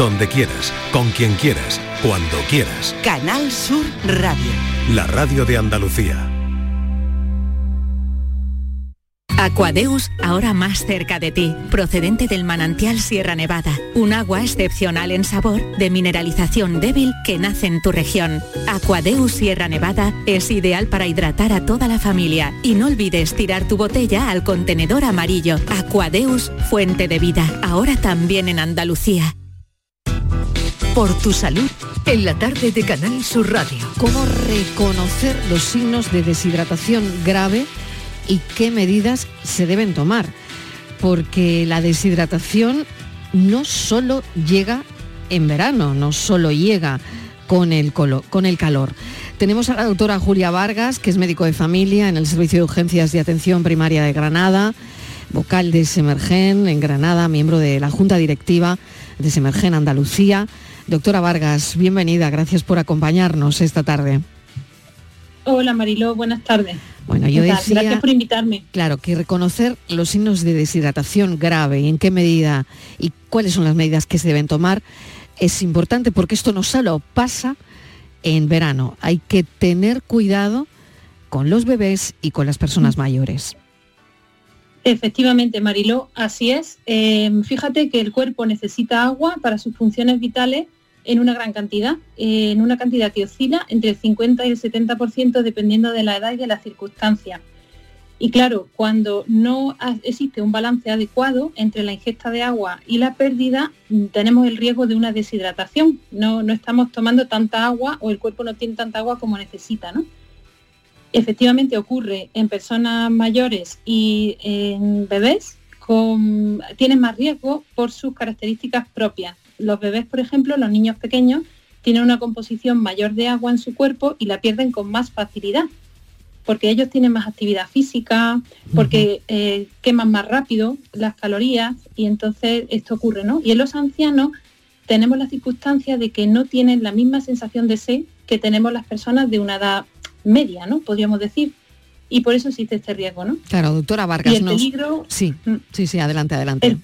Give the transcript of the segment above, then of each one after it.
donde quieras, con quien quieras, cuando quieras. Canal Sur Radio. La radio de Andalucía. Aquadeus, ahora más cerca de ti, procedente del manantial Sierra Nevada, un agua excepcional en sabor, de mineralización débil que nace en tu región. Aquadeus Sierra Nevada es ideal para hidratar a toda la familia y no olvides tirar tu botella al contenedor amarillo. Aquadeus, fuente de vida, ahora también en Andalucía. Por tu salud, en la tarde de Canal Sur Radio. ¿Cómo reconocer los signos de deshidratación grave y qué medidas se deben tomar? Porque la deshidratación no solo llega en verano, no solo llega con el, con el calor. Tenemos a la doctora Julia Vargas, que es médico de familia en el Servicio de Urgencias de Atención Primaria de Granada, vocal de Semergen en Granada, miembro de la Junta Directiva de Semergen Andalucía. Doctora Vargas, bienvenida, gracias por acompañarnos esta tarde. Hola Mariló, buenas tardes. Bueno, yo decía, Gracias por invitarme. claro, que reconocer los signos de deshidratación grave y en qué medida y cuáles son las medidas que se deben tomar es importante porque esto no solo pasa en verano, hay que tener cuidado con los bebés y con las personas mayores. Efectivamente, Mariló, así es. Eh, fíjate que el cuerpo necesita agua para sus funciones vitales en una gran cantidad, en una cantidad que oscila entre el 50 y el 70% dependiendo de la edad y de las circunstancias. Y claro, cuando no existe un balance adecuado entre la ingesta de agua y la pérdida, mm, tenemos el riesgo de una deshidratación. No, no estamos tomando tanta agua o el cuerpo no tiene tanta agua como necesita, ¿no? efectivamente ocurre en personas mayores y en bebés, tienen más riesgo por sus características propias. Los bebés, por ejemplo, los niños pequeños, tienen una composición mayor de agua en su cuerpo y la pierden con más facilidad, porque ellos tienen más actividad física, porque eh, queman más rápido las calorías y entonces esto ocurre, ¿no? Y en los ancianos tenemos la circunstancia de que no tienen la misma sensación de sed que tenemos las personas de una edad media, ¿no? Podríamos decir. Y por eso existe este riesgo, ¿no? Claro, doctora Y Vargas, el nos- peligro, Sí, sí, sí, adelante, adelante. el,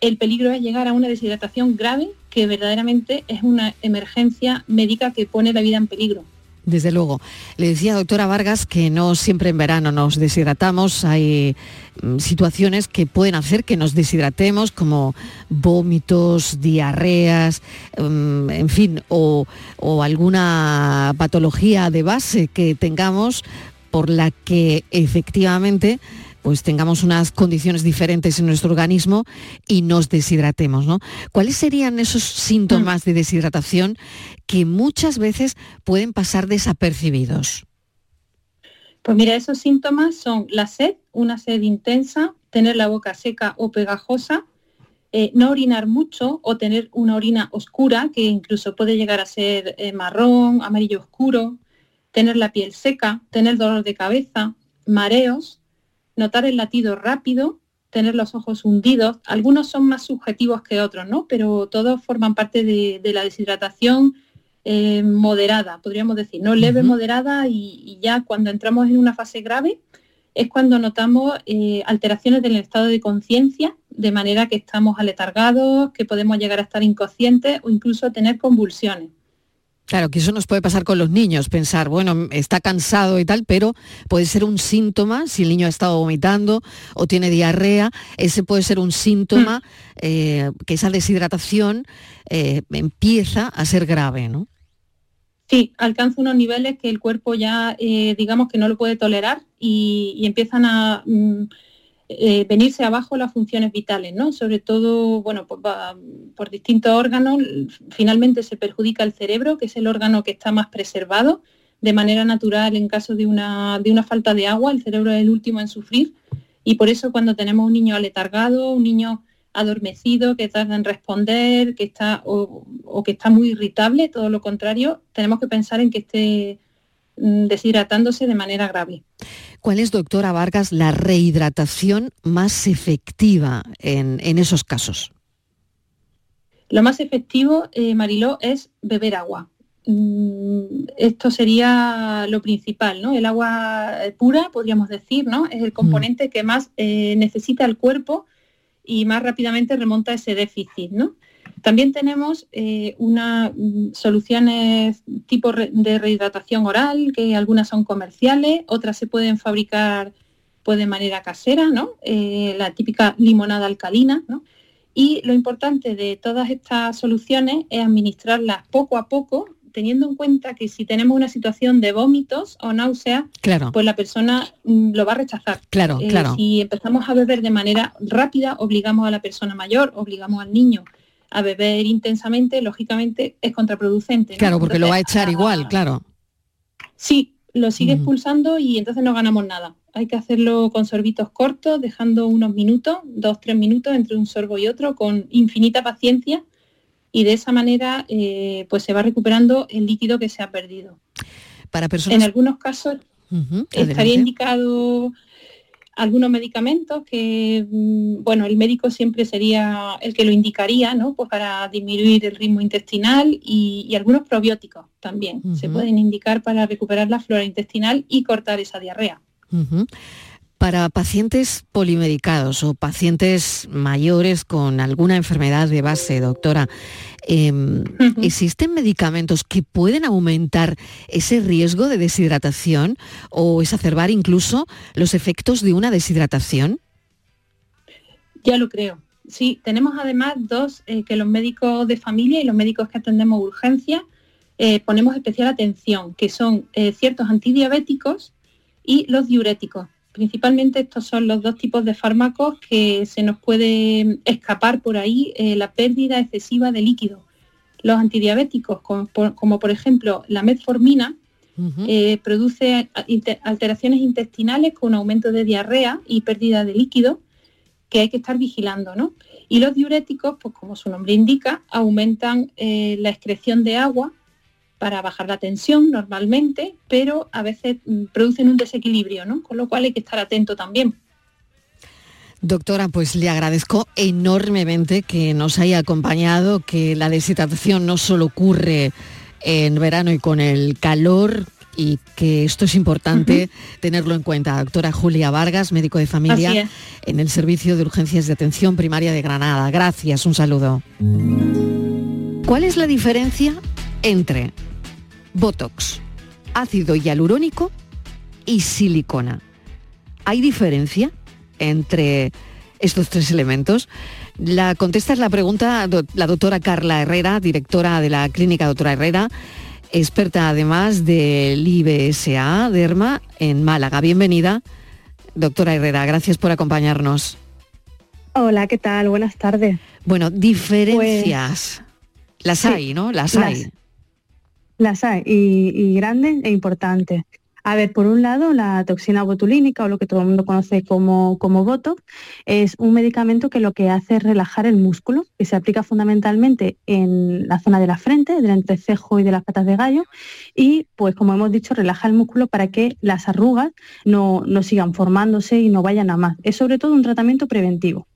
el peligro es llegar a una deshidratación grave que verdaderamente es una emergencia médica que pone la vida en peligro. Desde luego. Le decía doctora Vargas que no siempre en verano nos deshidratamos, hay mm, situaciones que pueden hacer que nos deshidratemos, como vómitos, diarreas, mm, en fin, o, o alguna patología de base que tengamos por la que efectivamente pues tengamos unas condiciones diferentes en nuestro organismo y nos deshidratemos, ¿no? ¿Cuáles serían esos síntomas de deshidratación que muchas veces pueden pasar desapercibidos? Pues mira, esos síntomas son la sed, una sed intensa, tener la boca seca o pegajosa, eh, no orinar mucho o tener una orina oscura, que incluso puede llegar a ser eh, marrón, amarillo oscuro, tener la piel seca, tener dolor de cabeza, mareos, notar el latido rápido, tener los ojos hundidos. Algunos son más subjetivos que otros, ¿no? Pero todos forman parte de, de la deshidratación eh, moderada, podríamos decir, no leve, moderada y, y ya cuando entramos en una fase grave es cuando notamos eh, alteraciones del estado de conciencia, de manera que estamos aletargados, que podemos llegar a estar inconscientes o incluso tener convulsiones. Claro, que eso nos puede pasar con los niños, pensar, bueno, está cansado y tal, pero puede ser un síntoma, si el niño ha estado vomitando o tiene diarrea, ese puede ser un síntoma eh, que esa deshidratación eh, empieza a ser grave, ¿no? Sí, alcanza unos niveles que el cuerpo ya, eh, digamos que no lo puede tolerar y, y empiezan a mm, eh, venirse abajo las funciones vitales, ¿no? Sobre todo, bueno, por, va- por distintos órganos, finalmente se perjudica el cerebro, que es el órgano que está más preservado de manera natural en caso de una, de una falta de agua, el cerebro es el último en sufrir y por eso cuando tenemos un niño aletargado, un niño adormecido, que tarda en responder, que está o, o que está muy irritable, todo lo contrario, tenemos que pensar en que esté mm, deshidratándose de manera grave. ¿Cuál es, doctora Vargas, la rehidratación más efectiva en, en esos casos? Lo más efectivo, eh, Mariló, es beber agua. Mm, Esto sería lo principal, ¿no? El agua eh, pura, podríamos decir, ¿no? Es el componente que más eh, necesita el cuerpo y más rápidamente remonta ese déficit, ¿no? También tenemos eh, unas mm, soluciones tipo de rehidratación oral, que algunas son comerciales, otras se pueden fabricar pues, de manera casera, ¿no? Eh, la típica limonada alcalina. Y lo importante de todas estas soluciones es administrarlas poco a poco teniendo en cuenta que si tenemos una situación de vómitos o náuseas, claro. pues la persona mm, lo va a rechazar. Claro, eh, claro. Si empezamos a beber de manera rápida, obligamos a la persona mayor, obligamos al niño a beber intensamente, lógicamente es contraproducente. Claro, porque lo va a echar igual, claro. Sí, lo sigue expulsando y entonces no ganamos nada. Hay que hacerlo con sorbitos cortos, dejando unos minutos, dos, tres minutos entre un sorbo y otro, con infinita paciencia y de esa manera eh, pues se va recuperando el líquido que se ha perdido. Para personas... En algunos casos estaría indicado algunos medicamentos que, mm, bueno, el médico siempre sería el que lo indicaría, ¿no? Pues para disminuir el ritmo intestinal y, algunos probióticos también se pueden indicar para recuperar la flora intestinal y cortar esa diarrea. Para pacientes polimedicados o pacientes mayores con alguna enfermedad de base, doctora, em, ¿existen medicamentos que pueden aumentar ese riesgo de deshidratación o exacerbar incluso los efectos de una deshidratación? Ya lo creo. Sí, tenemos además dos eh, que los médicos de familia y los médicos que atendemos urgencia eh, ponemos especial atención, que son eh, ciertos antidiabéticos y los diuréticos Principalmente estos son los dos tipos de fármacos que se nos puede escapar por ahí eh, la pérdida excesiva de líquido. Los antidiabéticos, como por, ejemplo la metformina, eh, produce alteraciones intestinales con aumento de diarrea y pérdida de líquido que hay que estar vigilando. ¿no? Y los diuréticos, pues como su nombre indica, aumentan eh, la excreción de agua para bajar la tensión normalmente, pero a veces mm, producen un desequilibrio, ¿no? Con lo cual hay que estar atento también. Doctora, pues le agradezco enormemente que nos haya acompañado, que la deshidratación no solo ocurre en verano y con el calor y que esto es importante tenerlo en cuenta. Doctora Julia Vargas, médico de familia en el Servicio de Urgencias de Atención Primaria de Granada. Gracias, un saludo. ¿Cuál es la diferencia entre Botox, ácido hialurónico y silicona. ¿Hay diferencia entre estos tres elementos? La contesta es la pregunta la doctora Carla Herrera, directora de la clínica doctora Herrera, experta además del IBSA Derma en Málaga. Bienvenida, doctora Herrera, gracias por acompañarnos. Hola, ¿qué tal? Buenas tardes. Bueno, diferencias. Pues, las hay, ¿no? Las hay. Las hay, y, grandes e importantes. A ver, por un lado, la toxina botulínica, o lo que todo el mundo conoce como, como Botox, es un medicamento que lo que hace es relajar el músculo, que se aplica fundamentalmente en la zona de la frente, del entrecejo y de las patas de gallo, y pues como hemos dicho, relaja el músculo para que las arrugas no, no sigan formándose y no vayan a más. Es sobre todo un tratamiento preventivo.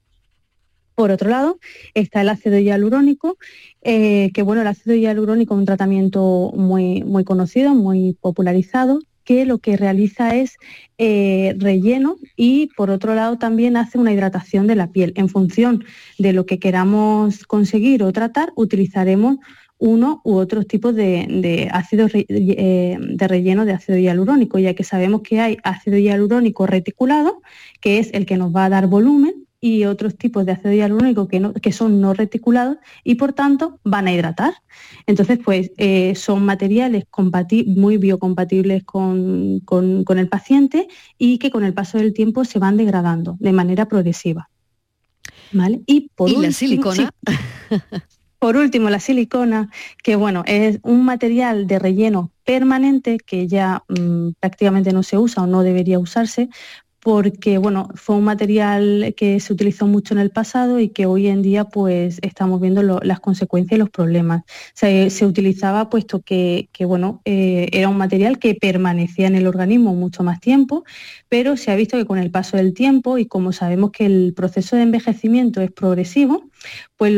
Por otro lado, está el ácido hialurónico, eh, que bueno, el ácido hialurónico es un tratamiento muy, muy conocido, muy popularizado, que lo que realiza es eh, relleno y por otro lado también hace una hidratación de la piel. En función de lo que queramos conseguir o tratar, utilizaremos uno u otros tipos de, de eh, de relleno de ácido hialurónico, ya que sabemos que hay ácido hialurónico reticulado, que es el que nos va a dar volumen, y otros tipos de ácido hialurónico que, que son no reticulados y por tanto van a hidratar. Entonces, pues eh, son materiales muy biocompatibles con, el paciente y que con el paso del tiempo se van degradando de manera progresiva. ¿Vale? Y por la silicona. por último, la silicona, que bueno, es un material de relleno permanente que ya mm, prácticamente no se usa o no debería usarse porque bueno, fue un material que se utilizó mucho en el pasado y que hoy en día pues estamos viendo las consecuencias y los problemas. Se, utilizaba puesto que, bueno, eh, era un material que permanecía en el organismo mucho más tiempo, pero se ha visto que con el paso del tiempo y como sabemos que el proceso de envejecimiento es progresivo, pues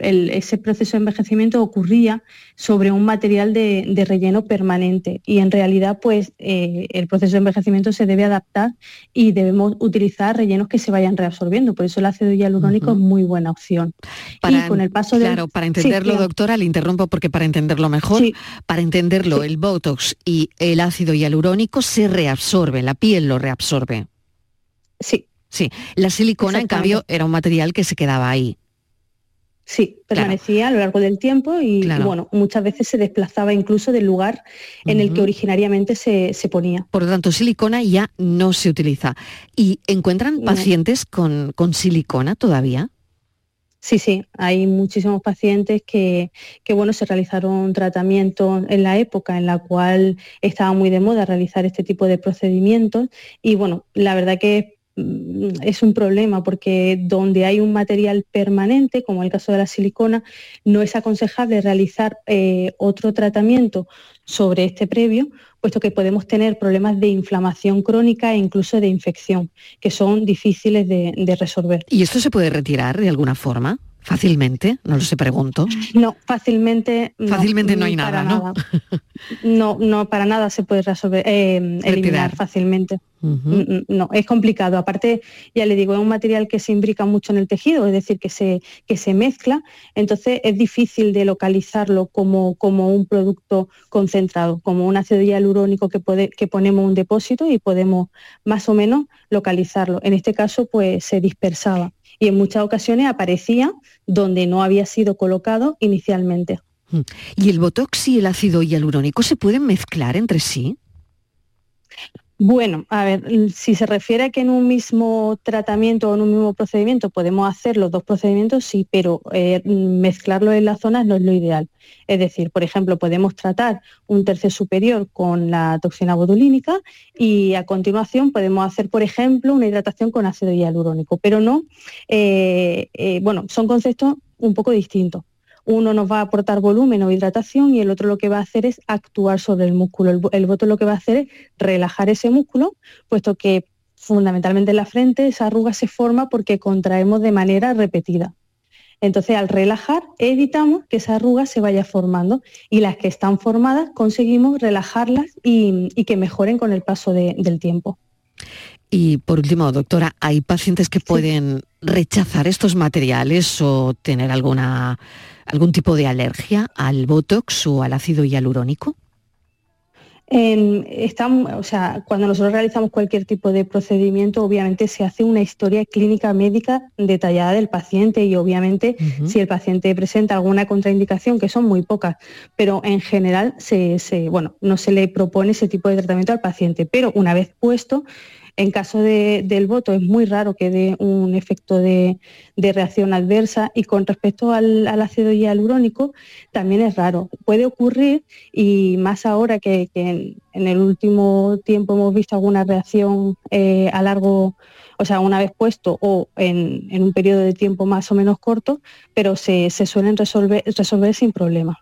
ese proceso de envejecimiento ocurría sobre un material de, relleno permanente. Y en realidad pues eh, el proceso de envejecimiento se debe adaptar y debemos utilizar rellenos que se vayan reabsorbiendo. Por eso el ácido hialurónico es muy buena opción. Para, con el paso claro, para entenderlo, doctora, le interrumpo porque para entenderlo mejor, para entenderlo, el Botox y el ácido hialurónico se reabsorbe, la piel lo reabsorbe. Sí. Sí, la silicona, en cambio, era un material que se quedaba ahí. Sí, permanecía a lo largo del tiempo y, bueno, muchas veces se desplazaba incluso del lugar en el que originariamente se, ponía. Por lo tanto, silicona ya no se utiliza. ¿Y encuentran pacientes con, con silicona todavía? Sí, sí, hay muchísimos pacientes que, que, bueno, se realizaron tratamientos en la época en la cual estaba muy de moda realizar este tipo de procedimientos y bueno, la verdad que Mm, es un problema porque donde hay un material permanente, como el caso de la silicona, no es aconsejable realizar eh, otro tratamiento sobre este previo, puesto que podemos tener problemas de inflamación crónica e incluso de infección, que son difíciles de resolver. ¿Y esto se puede retirar de alguna forma? ¿Fácilmente? No lo sé, pregunto. No, fácilmente. Fácilmente no, hay nada, ¿no? no, no, para nada se puede resolver, eh, eliminar fácilmente. Mm, mm, no, es complicado. Aparte, ya le digo, es un material que se imbrica mucho en el tejido, es decir, que se, que se mezcla, entonces es difícil de localizarlo como, como un producto concentrado, como un ácido hialurónico que, puede, que ponemos un depósito y podemos más o menos localizarlo. En este caso, pues se dispersaba y en muchas ocasiones aparecía donde no había sido colocado inicialmente. Mm. ¿Y el botox y el ácido hialurónico se pueden mezclar entre sí? Bueno, a ver, si se refiere a que en un mismo tratamiento o en un mismo procedimiento podemos hacer los dos procedimientos, sí, pero eh, mezclarlo en las zonas no es lo ideal. Es decir, por ejemplo, podemos tratar un tercio superior con la toxina botulínica y a continuación podemos hacer, por ejemplo, una hidratación con ácido hialurónico, pero no, eh, eh, bueno, son conceptos un poco distintos uno nos va a aportar volumen o hidratación y el otro lo que va a hacer es actuar sobre el músculo. El, voto lo que va a hacer es relajar ese músculo, puesto que fundamentalmente en la frente esa arruga se forma porque contraemos de manera repetida. Entonces, al relajar, evitamos que esa arruga se vaya formando y las que están formadas conseguimos relajarlas y, que mejoren con el paso del tiempo. Y por último, doctora, ¿hay pacientes que pueden rechazar estos materiales o tener alguna algún tipo de alergia al Botox o al ácido hialurónico? o sea, cuando nosotros realizamos cualquier tipo de procedimiento, obviamente se hace una historia clínica médica detallada del paciente y obviamente si el paciente presenta alguna contraindicación, que son muy pocas, pero en general se, bueno, no se le propone ese tipo de tratamiento al paciente. Pero una vez puesto, en caso del voto es muy raro que dé un efecto de, reacción adversa y con respecto al, ácido hialurónico también es raro. Puede ocurrir y más ahora que, en, el último tiempo hemos visto alguna reacción eh, a largo, o sea, una vez puesto o en, un periodo de tiempo más o menos corto, pero se, suelen resolver, resolver sin problema.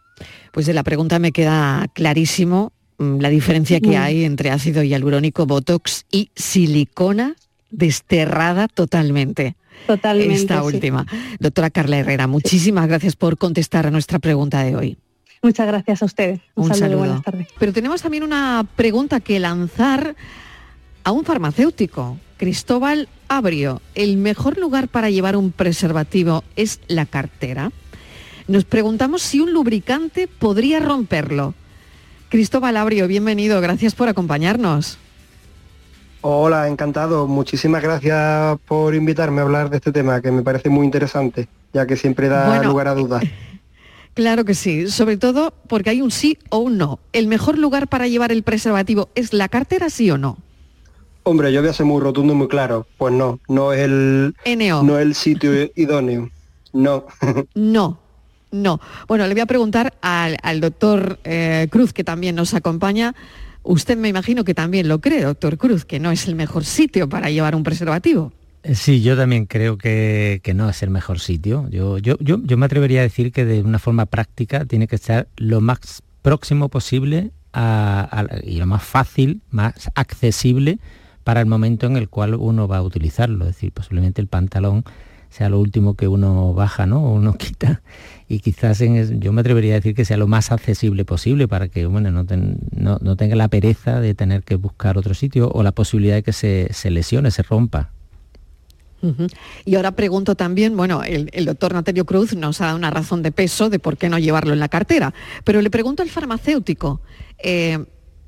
Pues de la pregunta me queda clarísimo la diferencia que hay entre ácido hialurónico, botox y silicona desterrada totalmente. Totalmente. Esta última. Doctora Carla Herrera, muchísimas gracias por contestar a nuestra pregunta de hoy. Muchas gracias a ustedes. Un, saludo, buenas tardes. Pero tenemos también una pregunta que lanzar a un farmacéutico. Cristóbal Abrio, ¿el mejor lugar para llevar un preservativo es la cartera? Nos preguntamos si un lubricante podría romperlo. Cristóbal Abrio, bienvenido, gracias por acompañarnos. Hola, encantado. Muchísimas gracias por invitarme a hablar de este tema, que me parece muy interesante, ya que siempre da lugar a dudas. Claro que sí, sobre todo porque hay un sí o un no. ¿El mejor lugar para llevar el preservativo es la cartera, sí o no? Hombre, yo voy a ser muy rotundo y muy claro. Pues no, no es el, No es el sitio idóneo. No. no. No. Bueno, le voy a preguntar al, doctor eh, Cruz, que también nos acompaña. Usted me imagino que también lo cree, doctor Cruz, que no es el mejor sitio para llevar un preservativo. Eh, sí, yo también creo que, no es el mejor sitio. Yo, yo, yo, me atrevería a decir que de una forma práctica tiene que estar lo más próximo posible y lo más fácil, más accesible para el momento en el cual uno va a utilizarlo. Es decir, posiblemente el pantalón sea lo último que uno baja, ¿no? O uno quita. Y quizás en, yo me atrevería a decir que sea lo más accesible posible para que bueno, no, no, tenga la pereza de tener que buscar otro sitio o la posibilidad de que se, se lesione, se rompa. Y ahora pregunto también, bueno, el, doctor Natalio Cruz nos ha dado una razón de peso de por qué no llevarlo en la cartera, pero le pregunto al farmacéutico, eh,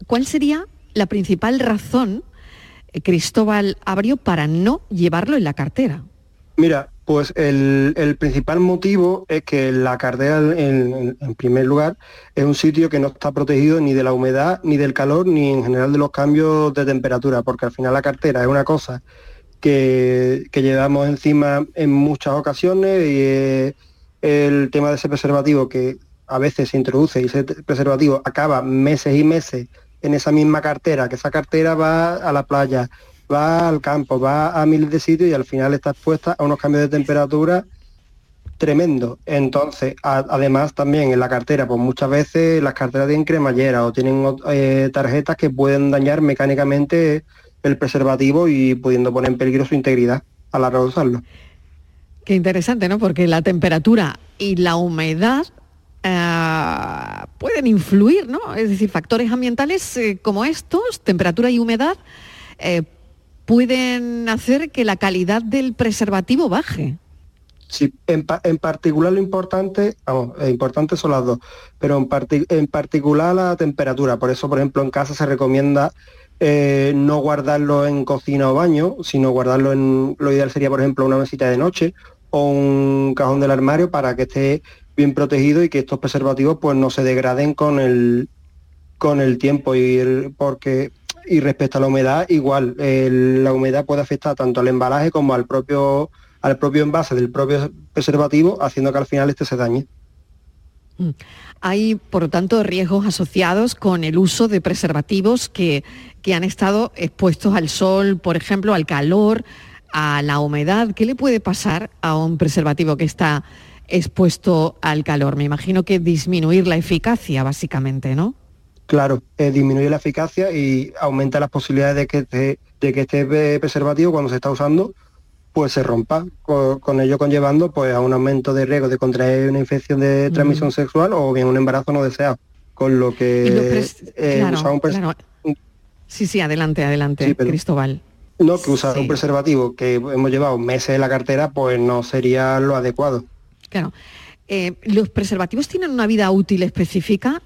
¿cuál sería la principal razón, eh, Cristóbal Abrio, para no llevarlo en la cartera? Mira, pues el, principal motivo es que la cartera, en, primer lugar, es un sitio que no está protegido ni de la humedad, ni del calor, ni en general de los cambios de temperatura, porque al final la cartera es una cosa que, llevamos encima en muchas ocasiones y el tema de ese preservativo que a veces se introduce y ese preservativo acaba meses y meses en esa misma cartera, que esa cartera va a la playa, va al campo, va a miles de sitios y al final está expuesta a unos cambios de temperatura tremendo. Entonces, además también en la cartera, pues muchas veces las carteras tienen cremallera o tienen eh, tarjetas que pueden dañar mecánicamente el preservativo y pudiendo poner en peligro su integridad a la. Qué interesante, ¿no? Porque la temperatura y la humedad eh, pueden influir, ¿no? Es decir, factores ambientales eh, como estos, temperatura y humedad, pueden hacer que la calidad del preservativo baje. Sí, en, particular lo importante, vamos, importante son las dos, pero en, en particular la temperatura. Por eso, por ejemplo, en casa se recomienda eh, no guardarlo en cocina o baño, sino guardarlo en, lo ideal sería, por ejemplo, una mesita de noche o un cajón del armario para que esté bien protegido y que estos preservativos pues no se degraden con el, con el tiempo y porque y respecto a la humedad igual la humedad puede afectar tanto al embalaje como al propio al propio envase del propio preservativo haciendo que al final este se dañe. Mm. Hay, por lo tanto, riesgos asociados con el uso de preservativos que, que han estado expuestos al sol, por ejemplo, al calor, a la humedad. ¿Qué le puede pasar a un preservativo que está expuesto al calor? Me imagino que disminuir la eficacia, básicamente, ¿no? Claro, eh, disminuye la eficacia y aumenta las posibilidades de que, de que este preservativo, cuando se está usando, pues se rompa, con, ello conllevando pues a un aumento de riesgo de contraer una infección de transmisión sexual o bien un embarazo no deseado. Con lo que eh, un Sí, sí, adelante, adelante, Cristóbal. No, que usar un preservativo que hemos llevado meses en la cartera, pues no sería lo adecuado. Claro. Eh, ¿Los preservativos tienen una vida útil específica?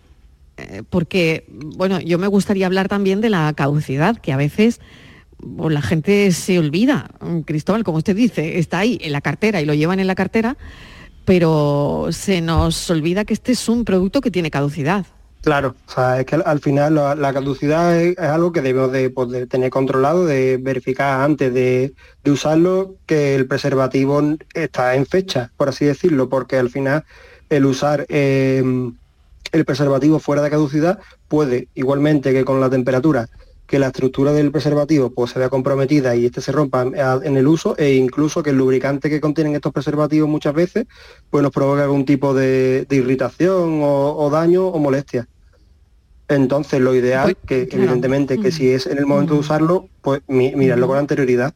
Eh, porque, bueno, yo me gustaría hablar también de la caducidad, que a veces pues la gente se olvida. Cristóbal, como usted dice, está ahí en la cartera y lo llevan en la cartera, pero se nos olvida que este es un producto que tiene caducidad. Claro, o sea, es que al final la, caducidad es, algo que debemos pues, de, tener controlado, de verificar antes de, usarlo que el preservativo está en fecha, por así decirlo, porque al final el usar em, el preservativo fuera de caducidad puede, igualmente que con la temperatura, que la estructura del preservativo pues, se vea comprometida y este se rompa en el uso e incluso que el lubricante que contienen estos preservativos muchas veces pues nos provoca algún tipo de, irritación o, daño o molestia. Entonces lo ideal, pues, que evidentemente que si es en el momento de usarlo, pues mirarlo con anterioridad.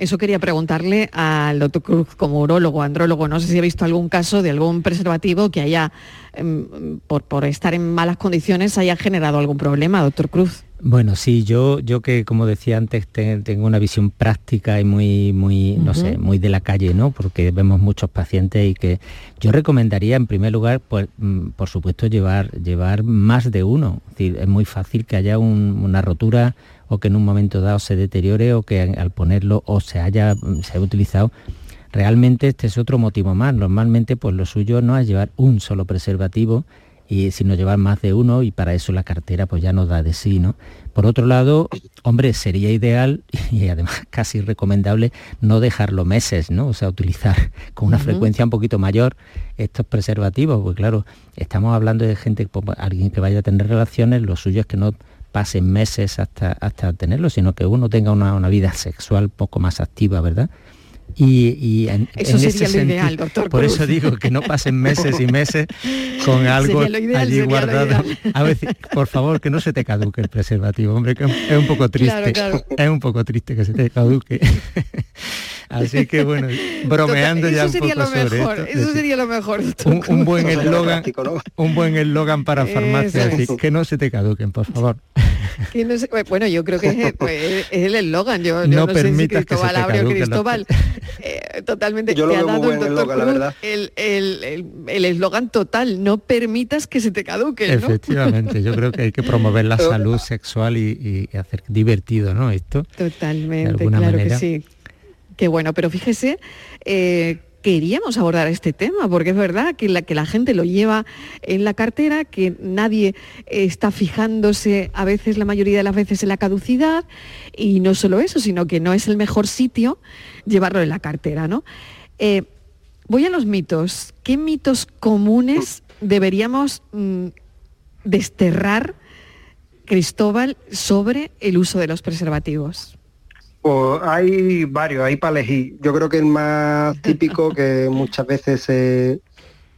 Eso quería preguntarle al doctor Cruz como urólogo, andrólogo. No sé si ha visto algún caso de algún preservativo que haya, em, por, por estar en malas condiciones, haya generado algún problema, doctor Cruz. Bueno, sí, yo, yo que como decía antes tengo una visión práctica y muy, muy, no sé, muy de la calle, ¿no? Porque vemos muchos pacientes y que yo recomendaría en primer lugar, pues, mm, por supuesto, llevar, llevar más de uno. Es, decir, es muy fácil que haya una rotura o que en un momento dado se deteriore o que al ponerlo o se haya, se haya utilizado realmente este es otro motivo más. Normalmente pues lo suyo no es llevar un solo preservativo y sino llevar más de uno y para eso la cartera pues ya nos da de sí, ¿no? Por otro lado, hombre, sería ideal y además casi recomendable no dejarlo meses, ¿no? O sea, utilizar con una frecuencia un poquito mayor estos preservativos, porque claro, estamos hablando de gente, pues, alguien que vaya a tener relaciones, lo suyo es que no pasen meses hasta, hasta tenerlo, sino que uno tenga una, una vida sexual poco más activa, ¿verdad? Y, en, eso sería lo ideal, doctor. Por eso digo que no pasen meses y meses con algo allí guardado. A veces, por favor, que no se te caduque el preservativo, hombre, que es un poco triste. Es un poco triste que se te caduque. Así que bueno, bromeando ya un poco sobre mejor, esto, Eso sería lo mejor. Un, un buen eslogan, un buen eslogan para farmacia, así, que no se te caduquen, por favor. Que no sé- bueno, yo creo que es, pues, es el eslogan. Yo, yo No no, sé si permitas que se Cristóbal te Abreu Cristóbal eh, totalmente Yo lo te ha veo muy dado el buen doctor eslogan, la verdad. el el- el- el eslogan total. No permitas que se te caduque, ¿no? Efectivamente, yo creo que hay que promover la salud sexual y, y hacer divertido, ¿no? Esto. Totalmente, alguna claro manera. que sí. Qué bueno, pero fíjese, eh, queríamos abordar este tema, porque es verdad que la, que la gente lo lleva en la cartera, que nadie está fijándose a veces, la mayoría de las veces, en la caducidad, y no solo eso, sino que no es el mejor sitio llevarlo en la cartera, ¿no? Eh, voy a los mitos. ¿Qué mitos comunes deberíamos mm, desterrar, Cristóbal, sobre el uso de los preservativos? Pues hay varios, hay para elegir. Yo creo que el más típico que muchas veces se,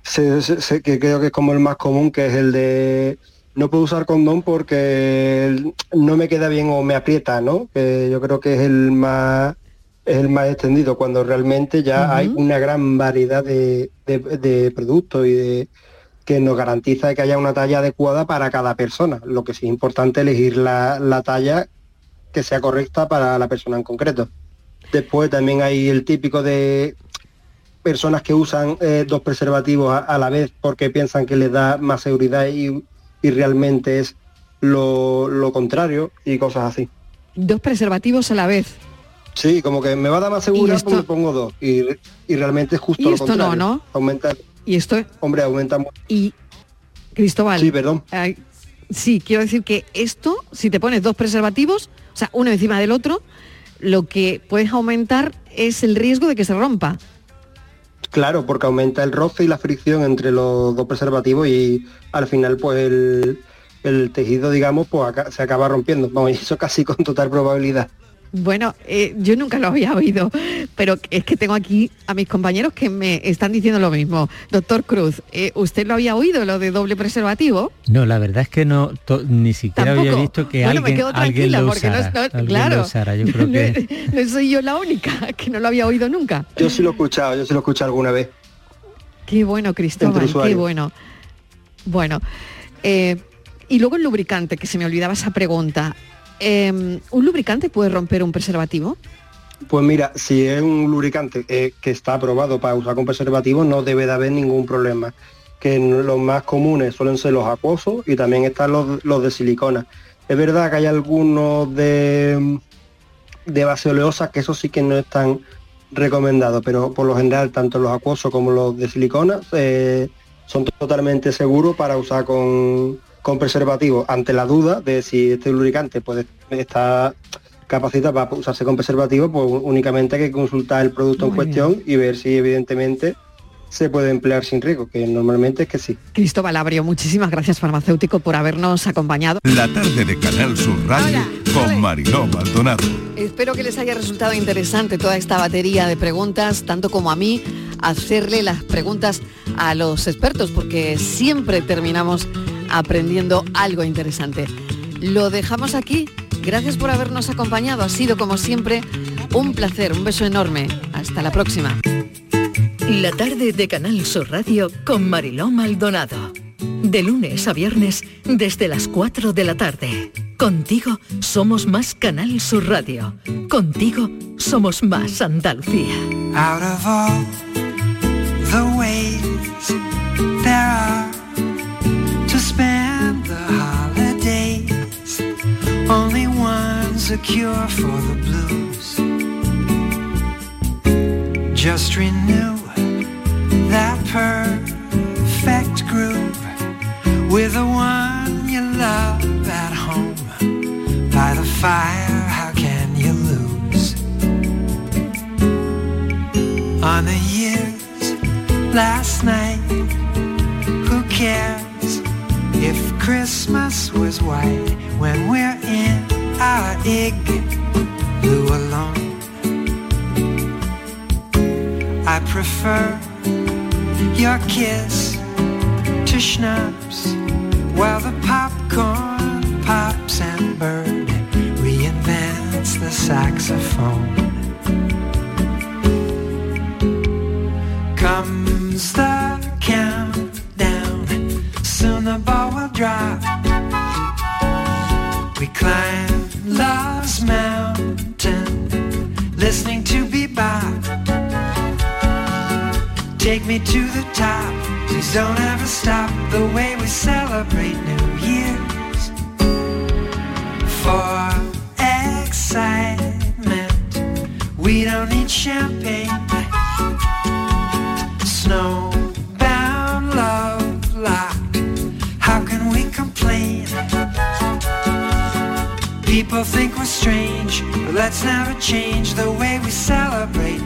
se- se- se- que creo que es como el más común, que es el de no puedo usar condón porque no me queda bien o me aprieta, ¿no? Que yo creo que es el más es el más extendido, cuando realmente ya hay una gran variedad de, de- de productos y de que nos garantiza que haya una talla adecuada para cada persona. Lo que sí es importante elegir la, la talla que sea correcta para la persona en concreto. Después también hay el típico de personas que usan eh, dos preservativos a, a la vez porque piensan que les da más seguridad y, y realmente es lo, lo contrario y cosas así. Dos preservativos a la vez. Sí, como que me va a dar más seguridad, esto- me pongo dos. Y, y realmente es justo Y lo esto no, contrario. ¿no? Aumenta, Y esto, hombre, aumenta mucho. y Cristóbal. Sí, perdón. ay, sí, quiero decir que esto, si te pones dos preservativos, o sea, uno encima del otro, lo que puedes aumentar es el riesgo de que se rompa. Claro, porque aumenta el roce y la fricción entre los dos preservativos y al final pues el, tejido, digamos, pues se acaba rompiendo. Vamos, eso casi con total probabilidad. Bueno, eh, yo nunca lo había oído, pero es que tengo aquí a mis compañeros que me están diciendo lo mismo. Doctor Cruz, eh, ¿usted lo había oído, lo de doble preservativo? No, la verdad es que no, to- ni siquiera había visto que bueno, me alguien, quedo alguien tranquila lo porque no, usara. no- alguien claro, lo usara. Yo creo no, que no soy yo la única que no lo había oído nunca. Yo sí lo he escuchado, yo sí lo he escuchado alguna vez. Qué bueno, Cristóbal, qué bueno. Bueno, eh, y luego el lubricante, que se me olvidaba esa pregunta. Eh, ¿Un lubricante puede romper un preservativo? Pues mira, si es un lubricante eh, que está aprobado para usar con preservativo, no debe de haber ningún problema. Que los más comunes suelen ser los acuosos y también están los, los de silicona. Es verdad que hay algunos de, de base oleosa que eso sí que no están recomendados, pero por lo general tanto los acuosos como los de silicona eh, son totalmente seguros para usar con, con preservativo. Ante la duda de si este lubricante puede estar capacita para usarse con preservativo, pues únicamente hay que consultar el producto en cuestión y ver si evidentemente se puede emplear sin riesgo, que normalmente es que sí. Cristóbal Abrio, muchísimas gracias farmacéutico por habernos acompañado. La tarde de Canal Sur Radio con Mariló Maldonado. Espero que les haya resultado interesante toda esta batería de preguntas, tanto como a mí, hacerle las preguntas a los expertos, porque siempre terminamos aprendiendo algo interesante. Lo dejamos aquí. Gracias por habernos acompañado. Ha sido, como siempre, un placer. Un beso enorme. Hasta la próxima. La tarde de Canal Sur Radio con Mariló Maldonado. De lunes a viernes desde las 4 de la tarde. Contigo somos más Canal Sur Radio. Contigo somos más Andalucía. Out of all the ways a cure for the blues. Just renew that perfect groove with the one you love at home. By the fire, how can you lose? on the years last night. Who cares if Christmas was white when we're in our igloo alone? I prefer your kiss to schnapps while the popcorn pops and Bird reinvents the saxophone. Comes the countdown, soon the ball will drop. We climb Take me to the top, please don't ever stop the way we celebrate New Year's. For excitement, we don't need champagne. Snowbound love locked, how can we complain? People think we're strange, but let's never change the way we celebrate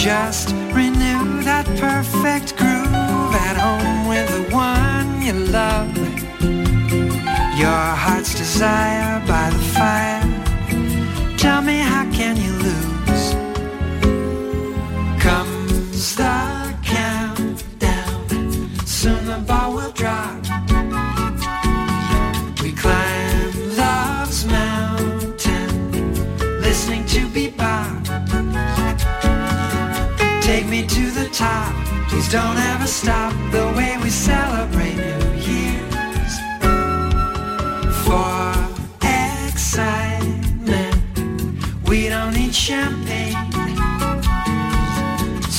Just renew that perfect groove at home with the one you love. Your heart's desire by the fire. Tell me, how can you lose? Comes the countdown, soon the ball top, please don't ever stop the way we celebrate New Year's. For excitement, we don't need champagne.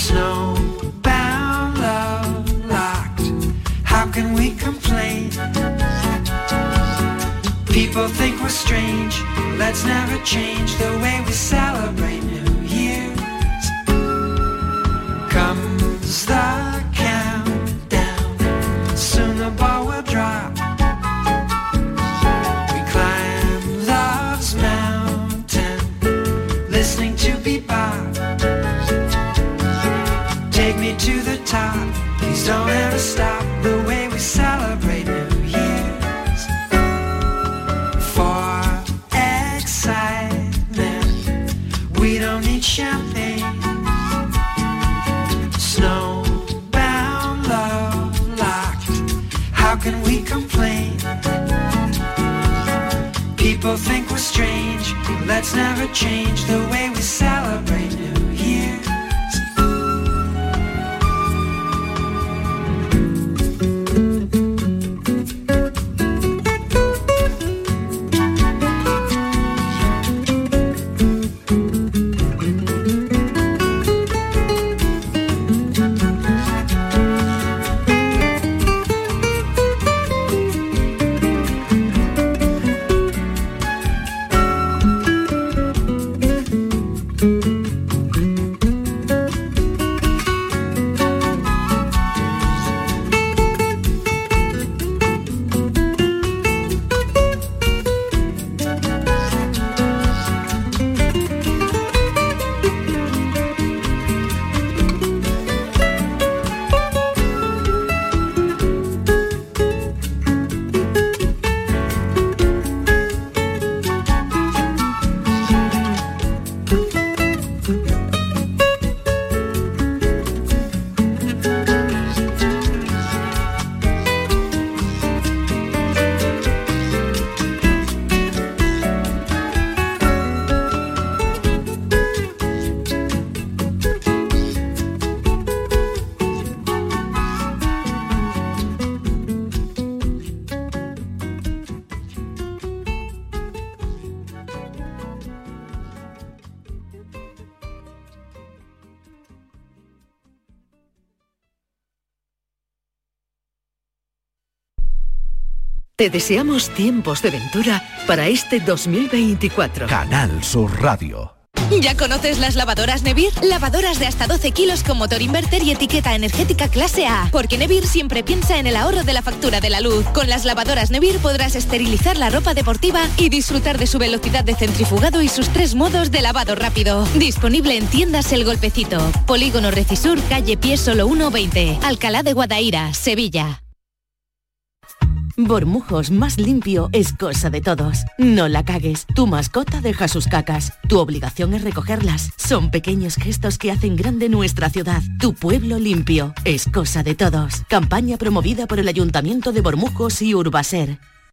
Snowbound love locked, how can we complain? People think we're strange, let's never change the way we celebrate The countdown, soon the ball will drop. We climb love's mountain, listening to bebop. Take me to the top, please don't ever stop let's never change the way we celebrate Te deseamos tiempos de ventura para este 2024. Canal Sur Radio. ¿Ya conoces las lavadoras Nevir? Lavadoras de hasta 12 kilos con motor inverter y etiqueta energética clase A. Porque Nevir siempre piensa en el ahorro de la factura de la luz. Con las lavadoras Nevir podrás esterilizar la ropa deportiva y disfrutar de su velocidad de centrifugado y sus tres modos de lavado rápido. Disponible en tiendas El Golpecito. Polígono Recisur, calle Pie Solo 120. Alcalá de Guadaira, Sevilla. Bormujos más limpio es cosa de todos. No la cagues. Tu mascota deja sus cacas. Tu obligación es recogerlas. Son pequeños gestos que hacen grande nuestra ciudad. Tu pueblo limpio es cosa de todos. Campaña promovida por el Ayuntamiento de Bormujos y Urbaser.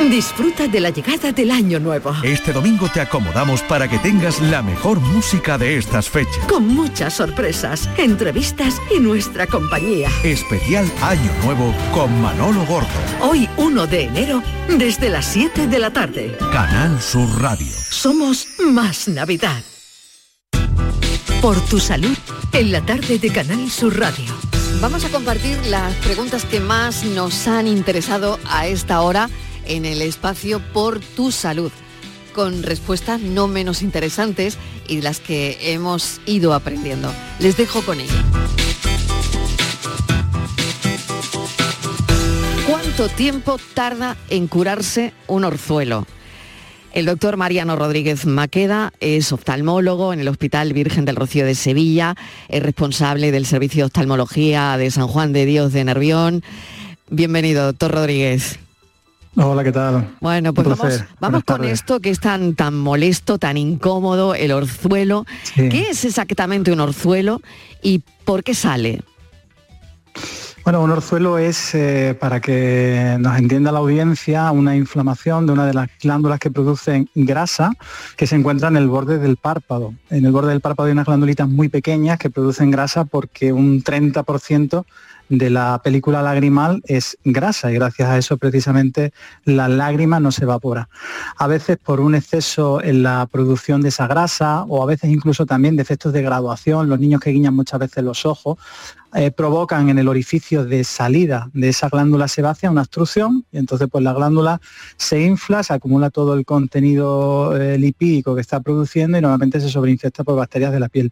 Disfruta de la llegada del año nuevo. Este domingo te acomodamos para que tengas la mejor música de estas fechas. Con muchas sorpresas, entrevistas y nuestra compañía. Especial Año Nuevo con Manolo Gordo. Hoy 1 de enero, desde las 7 de la tarde. Canal Sur Radio. Somos más Navidad. Por tu salud, en la tarde de Canal Sur Radio. Vamos a compartir las preguntas que más nos han interesado a esta hora en el espacio Por tu Salud, con respuestas no menos interesantes y las que hemos ido aprendiendo. Les dejo con ello. ¿Cuánto tiempo tarda en curarse un orzuelo? El doctor Mariano Rodríguez Maqueda es oftalmólogo en el Hospital Virgen del Rocío de Sevilla, es responsable del Servicio de Oftalmología de San Juan de Dios de Nervión. Bienvenido, doctor Rodríguez. Hola, ¿qué tal? Bueno, pues vamos, vamos con esto que es tan, tan molesto, tan incómodo, el orzuelo. ¿Qué es exactamente un orzuelo y por qué sale? Bueno, un orzuelo es, eh, para que nos entienda la audiencia, una inflamación de una de las glándulas que producen grasa que se encuentra en el borde del párpado. En el borde del párpado hay unas glandulitas muy pequeñas que producen grasa porque un 30% de la película lagrimal es grasa y gracias a eso precisamente la lágrima no se evapora. A veces por un exceso en la producción de esa grasa o a veces incluso también de efectos de graduación, los niños que guiñan muchas veces los ojos, eh, provocan en el orificio de salida de esa glándula sebácea una obstrucción y entonces pues la glándula se infla, se acumula todo el contenido eh, lipídico que está produciendo y normalmente se sobreinfecta por bacterias de la piel.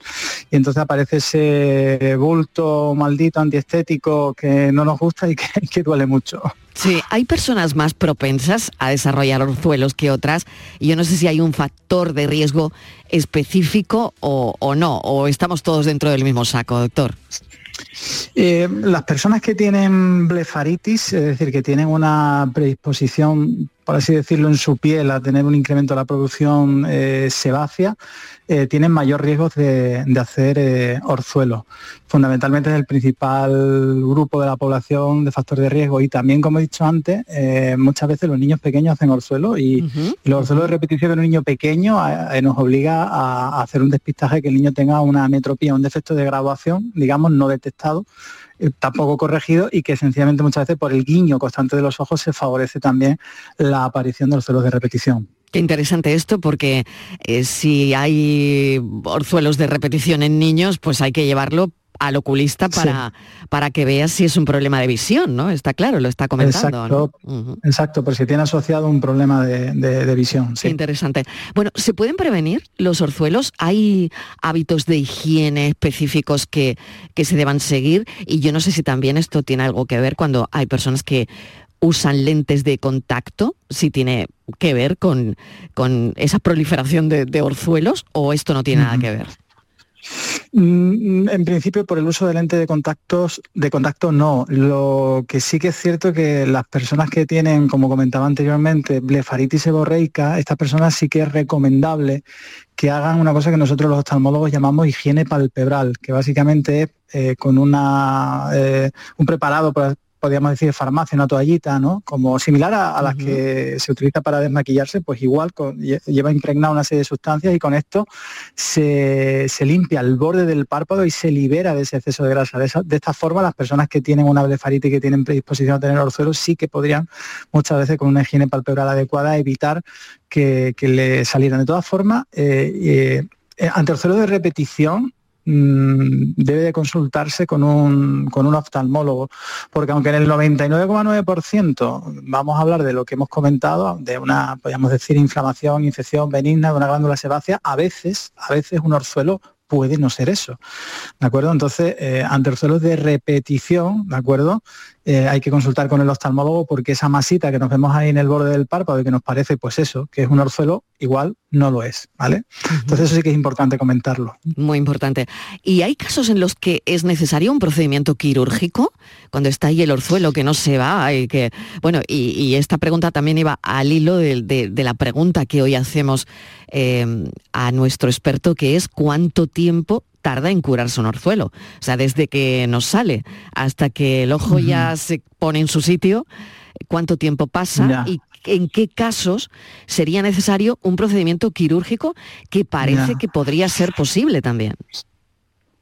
Y entonces aparece ese bulto maldito antiestético que no nos gusta y que, duele mucho. Sí, hay personas más propensas a desarrollar orzuelos que otras y yo no sé si hay un factor de riesgo específico o, o no, o estamos todos dentro del mismo saco, doctor. Eh, las personas que tienen blefaritis, es decir, que tienen una predisposición, por así decirlo, en su piel a tener un incremento de la producción eh, sebácea, eh, tienen mayor riesgo de, hacer eh, orzuelo. Fundamentalmente es el principal grupo de la población de factor de riesgo y también, como he dicho antes, eh, muchas veces los niños pequeños hacen orzuelo y, los orzuelos de repetición de un niño pequeño nos obliga a, hacer un despistaje que el niño tenga una ametropía, un defecto de graduación, digamos, no detectado tampoco corregido y que sencillamente muchas veces por el guiño constante de los ojos se favorece también la aparición de los orzuelos de repetición. Qué interesante esto porque eh, si hay orzuelos de repetición en niños, pues hay que llevarlo al oculista para, para que veas si es un problema de visión, ¿no? Está claro, lo está comentando. Exacto, exacto pero si tiene asociado un problema de, visión. Sí. Interesante. Bueno, ¿se pueden prevenir los orzuelos? ¿Hay hábitos de higiene específicos que, que se deban seguir? Y yo no sé si también esto tiene algo que ver cuando hay personas que usan lentes de contacto, si tiene que ver con, con esa proliferación de, orzuelos o esto no tiene nada que ver. Mm, En principio, por el uso de lente de contactos, de contacto no. Lo que sí que es cierto que las personas que tienen, como comentaba anteriormente, blefaritis seborreica, estas personas sí que es recomendable que hagan una cosa que nosotros los oftalmólogos llamamos higiene palpebral, que básicamente es eh, con una, eh, un preparado, por- podríamos decir, de farmacia, una toallita, ¿no? Como similar a, a las que se utiliza para desmaquillarse, pues igual con- lleva impregnada una serie de sustancias y con esto se, se limpia el borde del párpado y se libera de ese exceso de grasa. De, esa- de esta forma, las personas que tienen una blefaritis y que tienen predisposición a tener orzuelos sí que podrían muchas veces con una higiene palpebral adecuada evitar que, que le salieran. De todas formas, eh, eh, eh, ante orzuelos de repetición, debe de consultarse con un, con un oftalmólogo, porque aunque en el 99,9% vamos a hablar de lo que hemos comentado, de una, podríamos decir, inflamación, infección benigna de una glándula sebácea, a veces, a veces un orzuelo puede no ser eso, ¿de acuerdo? Entonces, eh, ante orzuelos de repetición, ¿de acuerdo? Eh, hay que consultar con el oftalmólogo porque esa masita que nos vemos ahí en el borde del párpado y que nos parece, pues eso, que es un orzuelo, igual no lo es, ¿vale? Entonces eso sí que es importante comentarlo. Muy importante. ¿Y hay casos en los que es necesario un procedimiento quirúrgico? Cuando está ahí el orzuelo que no se va y que... Bueno, y, y esta pregunta también iba al hilo de, de- de la pregunta que hoy hacemos eh, a nuestro experto, que es cuánto tiempo tarda en curarse un orzuelo. O sea, desde que nos sale hasta que el ojo ya se pone en su sitio, cuánto tiempo pasa Ya. y en qué casos sería necesario un procedimiento quirúrgico que parece Ya. que podría ser posible también.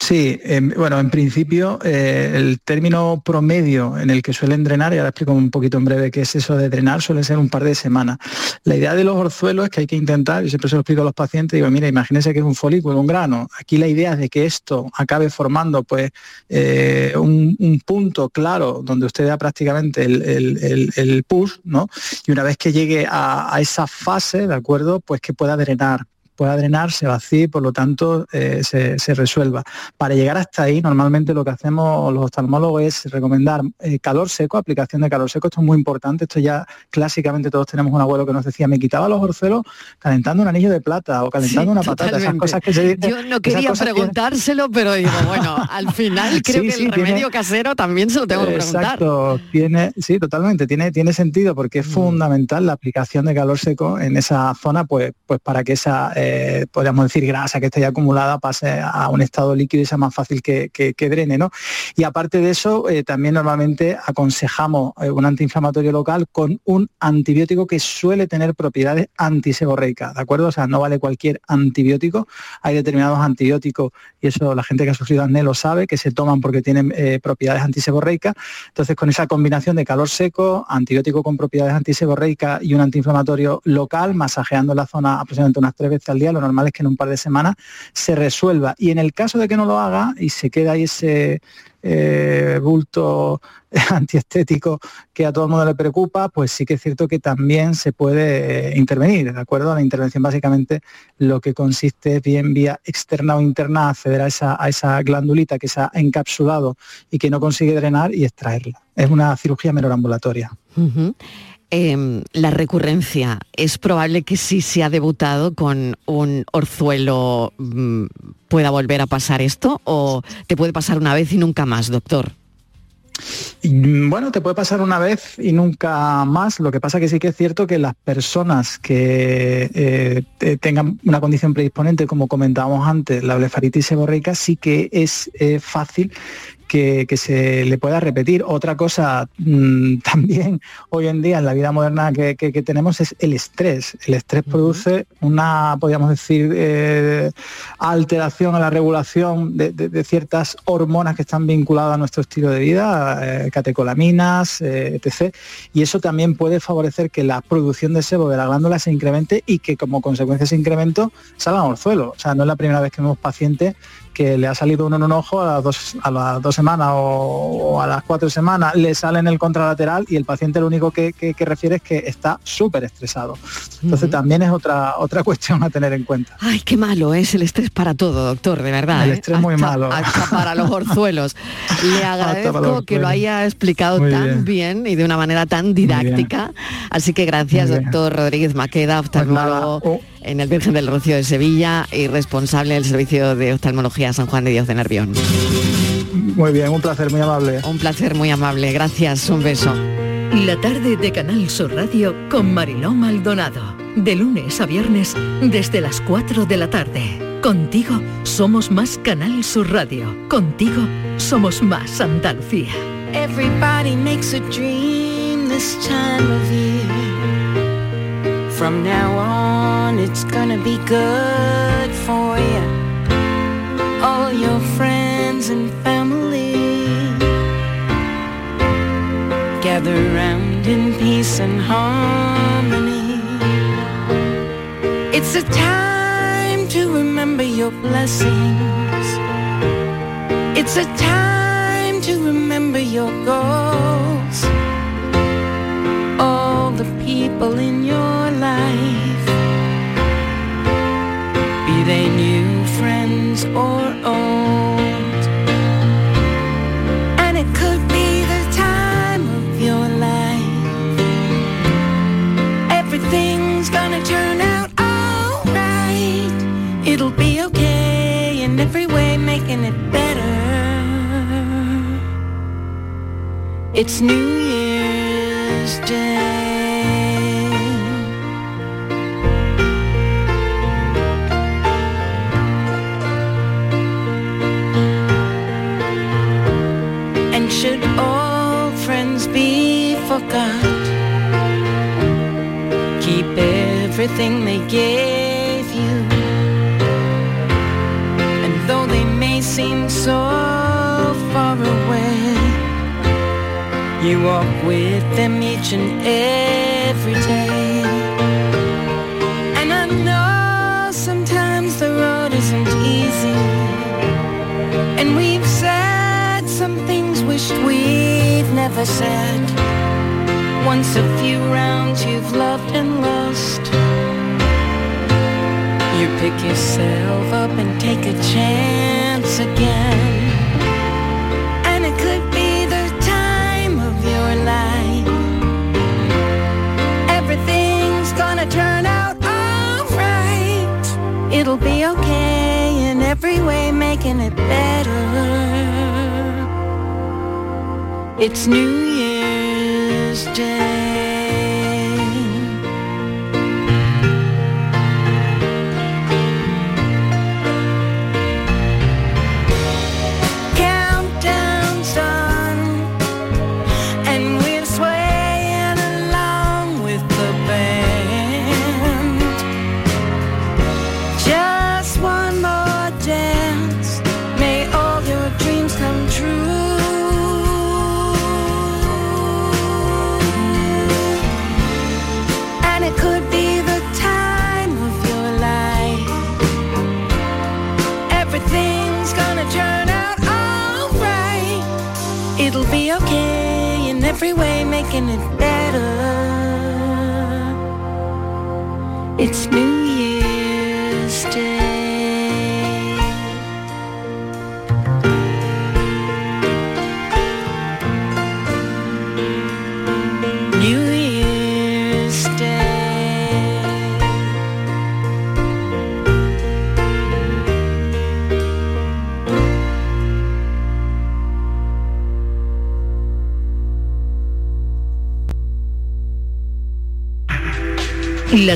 Sí, em, bueno, en principio eh, el término promedio en el que suelen drenar, y ahora explico un poquito en breve qué es eso de drenar, suele ser un par de semanas. La idea de los orzuelos es que hay que intentar, yo siempre se lo explico a los pacientes, digo, mira, imagínense que es un folículo, un grano. Aquí la idea es de que esto acabe formando pues eh, un, un punto claro donde usted da prácticamente el push, ¿no? Y una vez que llegue a, a esa fase, ¿de acuerdo? Pues que pueda drenar pueda drenar, se vacíe, por lo tanto eh, se, se resuelva. Para llegar hasta ahí, normalmente lo que hacemos los oftalmólogos es recomendar eh, calor seco, aplicación de calor seco, esto es muy importante, esto ya clásicamente todos tenemos un abuelo que nos decía, me quitaba los orzuelos calentando un anillo de plata o calentando Sí, una patata, esas cosas que se dicen. Yo no quería que- preguntárselo, pero digo, bueno, al final creo Sí, que sí, el tiene- remedio casero también se lo tengo que preguntar. Exacto, tiene, sí, totalmente, tiene, tiene sentido porque Mm. es fundamental la aplicación de calor seco en esa zona, pues, pues para que esa, eh, podríamos decir, grasa que está ya acumulada pase a un estado líquido y sea más fácil que, que- drene, ¿no? Y aparte de eso, eh, también normalmente aconsejamos eh, un antiinflamatorio local con un antibiótico que suele tener propiedades antiseborreicas, ¿de acuerdo? O sea, no vale cualquier antibiótico, hay determinados antibióticos, y eso la gente que ha sufrido acné lo sabe, que se toman porque tienen eh, propiedades antiseborreicas. Entonces, con esa combinación de calor seco, antibiótico con propiedades antiseborreicas y un antiinflamatorio local, masajeando la zona aproximadamente unas tres veces al día, lo normal es que en un par de semanas se resuelva. Y en el caso de que no lo haga y se queda ahí ese eh, bulto antiestético que a todo el mundo le preocupa, pues sí que es cierto que también se puede eh, intervenir, ¿de acuerdo? La intervención básicamente lo que consiste es bien vía externa o interna acceder a esa, a esa glandulita que se ha encapsulado y que no consigue drenar y extraerla. Es una cirugía menor ambulatoria. Em, la recurrencia, ¿es probable que si se ha debutado con un orzuelo mm, pueda volver a pasar esto o te puede pasar una vez y nunca más, doctor? Mm, Bueno, te puede pasar una vez y nunca más. Lo que pasa que sí que es cierto que las personas que eh, te- tengan una condición predisponente, como comentábamos antes, la blefaritis seborreica, sí que es eh, fácil que, que se le pueda repetir. Otra cosa mm, también hoy en día en la vida moderna que, que- que tenemos es el estrés. El estrés produce una, podríamos decir, eh, alteración a la regulación de, de- de ciertas hormonas que están vinculadas a nuestro estilo de vida, eh, catecolaminas, eh, etc. Y eso también puede favorecer que la producción de sebo de la glándula se incremente y que como consecuencia de ese incremento salgan orzuelos. O sea, no es la primera vez que vemos pacientes que le ha salido uno en un ojo a las dos, a las dos semanas o, o a las cuatro semanas, le sale en el contralateral y el paciente lo único que, que- que refiere es que está súper estresado. Entonces también es otra, otra cuestión a tener en cuenta. Ay, qué malo es el estrés para todo, doctor, de verdad. El ¿eh? estrés muy Hasta- malo. hasta para los orzuelos. Le agradezco que lo haya explicado Muy tan bien. y de una manera tan didáctica. Así que gracias, doctor Rodríguez Maqueda, Pues oftalmólogo. un- en el Virgen del Rocío de Sevilla y responsable del Servicio de Oftalmología San Juan de Dios de Nervión. Muy bien, un placer, muy amable. Un placer muy amable, gracias, un beso. La tarde de Canal Sur Radio con Mariló Maldonado. De lunes a viernes desde las 4 de la tarde. Contigo somos más Canal Sur Radio. Contigo somos más Andalucía. Everybody makes a dream this time of year. From now on, it's gonna be good for you. All your friends and family gather round in peace and harmony. It's a time to remember your blessings. It's a time to remember your goals. All the people in your life, And it could be the time of your life. Everything's gonna turn out alright. It'll be okay in every way, making it better. It's New Year's forgot, keep everything they gave you. And though they may seem so far away, you walk with them each and every day. And I know sometimes the road isn't easy. And we've said some things wished we'd never said. Once a few rounds you've loved and lost. You pick yourself up and take a chance again. And it could be the time of your life. Everything's gonna turn out alright. It'll be okay in every way, making it better. It's New Year's Day.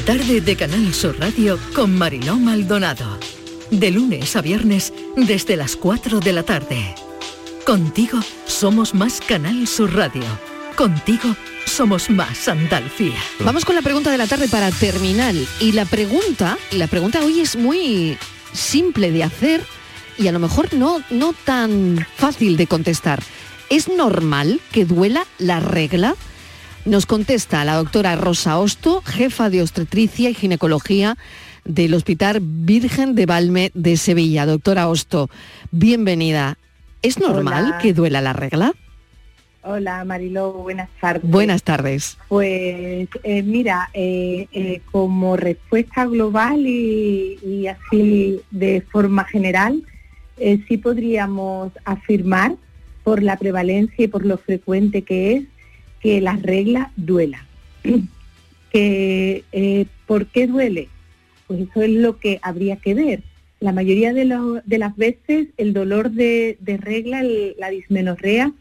Tarde de Canal Sur Radio con Mariló Maldonado. De lunes a viernes desde las 4 de la tarde. Contigo somos más Canal Sur Radio. Contigo somos más Andalucía. Vamos con la pregunta de la tarde para terminar. Y la pregunta, la pregunta hoy es muy simple de hacer y a lo mejor no, no tan fácil de contestar. ¿Es normal que duela la regla? Nos contesta la doctora Rosa Osto, jefa de obstetricia y ginecología del Hospital Virgen de Valme de Sevilla. Doctora Osto, bienvenida. ¿Es normal Hola. que duela la regla? Hola Mariló, buenas tardes. Buenas tardes. Pues eh, mira, eh, eh, como respuesta global y, y así de forma general, sí podríamos afirmar por la prevalencia y por lo frecuente que es que la regla duela. que, eh, ¿Por qué duele? Pues eso es lo que habría que ver. La mayoría de, las veces el dolor de, regla, la dismenorrea,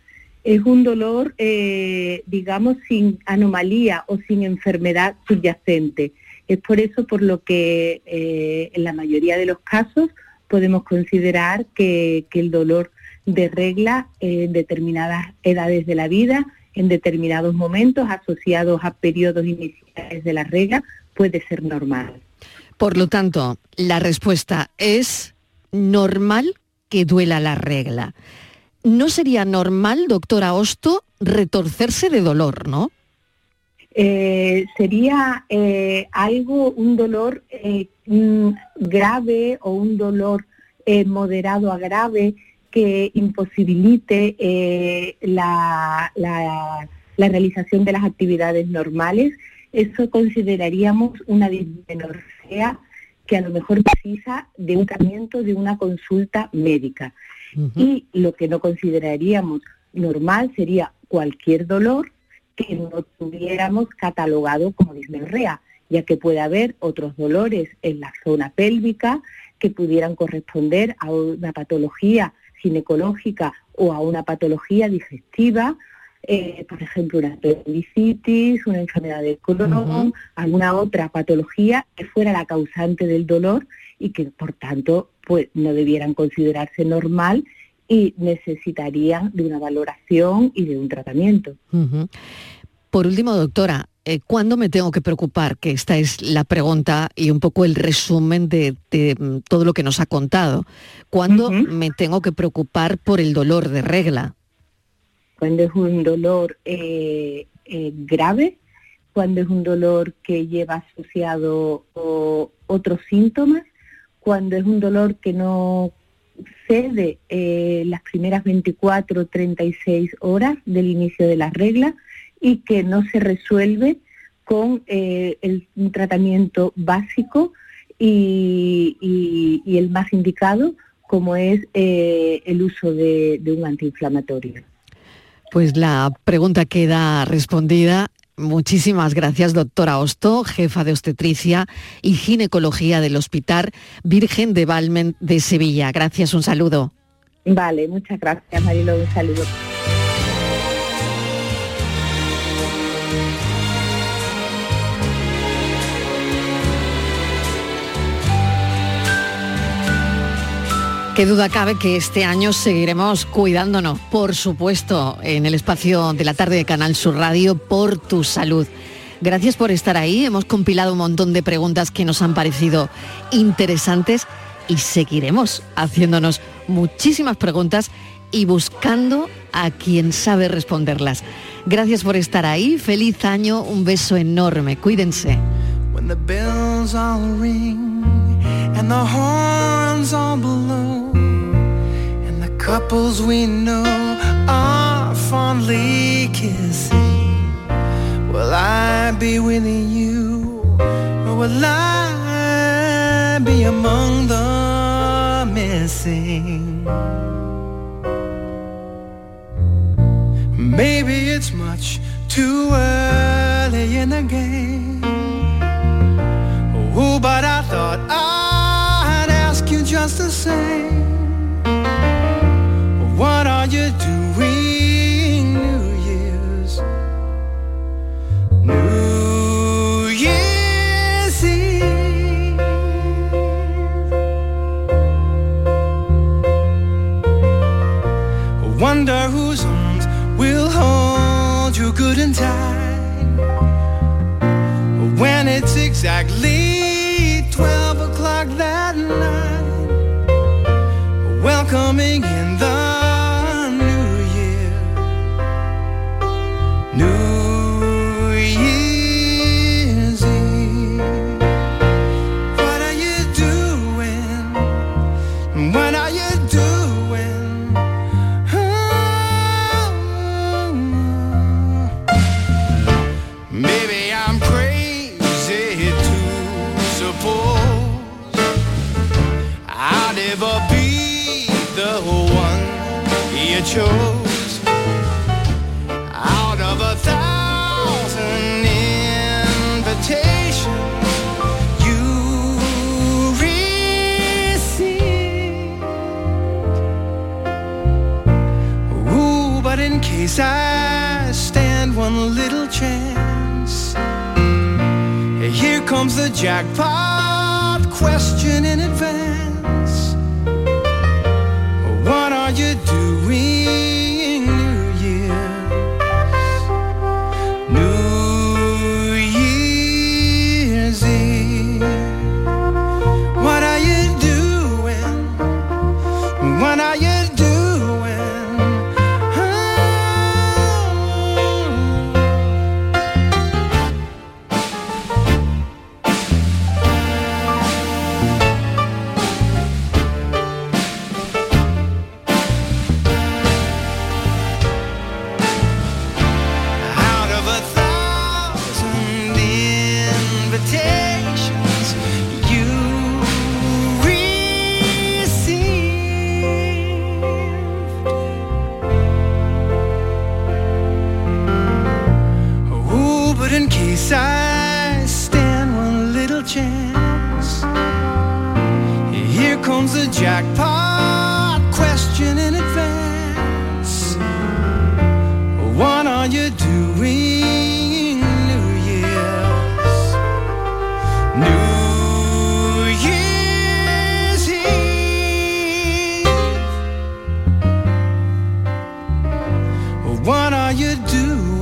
es un dolor, eh, digamos, sin anomalía o sin enfermedad subyacente. Es por eso por lo que eh, en la mayoría de los casos podemos considerar que, el dolor de regla en determinadas edades de la vida, en determinados momentos asociados a periodos iniciales de la regla, puede ser normal. Por lo tanto, la respuesta es normal que duela la regla. ¿No sería normal, doctora Osto, retorcerse de dolor, no? Eh, sería eh, algo, un dolor eh, mm, grave o un dolor moderado a grave que imposibilite la, la, realización de las actividades normales. Eso consideraríamos una dismenorrea que a lo mejor precisa de un tratamiento, de una consulta médica. Y lo que no consideraríamos normal sería cualquier dolor que no tuviéramos catalogado como dismenorrea, ya que puede haber otros dolores en la zona pélvica que pudieran corresponder a una patología ginecológica o a una patología digestiva, eh, por ejemplo, una apendicitis, una enfermedad de colon, alguna otra patología que fuera la causante del dolor y que, por tanto, pues no debieran considerarse normal y necesitarían de una valoración y de un tratamiento. Por último, doctora, eh, ¿cuándo me tengo que preocupar? Que esta es la pregunta y un poco el resumen de, mm, todo lo que nos ha contado. ¿Cuándo me tengo que preocupar por el dolor de regla? Cuando es un dolor eh, eh, grave, cuando es un dolor que lleva asociado otros síntomas, cuando es un dolor que no cede las primeras 24 o 36 horas del inicio de la regla y que no se resuelve con eh, el, un tratamiento básico y, el más indicado como es eh, el uso de un antiinflamatorio. Pues la pregunta queda respondida Muchísimas gracias, doctora Osto, jefa de obstetricia y ginecología del Hospital Virgen de Valmen de Sevilla. Gracias, un saludo. Vale, muchas gracias, Marilo, un saludo. Qué duda cabe que este año seguiremos cuidándonos, por supuesto, en el espacio de la tarde de Canal Sur Radio por tu salud. Gracias por estar ahí. Hemos compilado un montón de preguntas que nos han parecido interesantes y seguiremos haciéndonos muchísimas preguntas y buscando a quien sabe responderlas. Gracias por estar ahí. Feliz año. Un beso enorme. Cuídense. Couples we know are fondly kissing. Will I be with you, or will I be among the missing? Maybe it's much too early in the game. Oh, but I thought I'd ask you just the same. What are you doing New Year's? New Year's Eve. Wonder whose arms will hold you good and tight when it's exactly you chose out of a thousand invitations you received. Ooh, but in case I stand one little chance, here comes the jackpot question in advance. you do.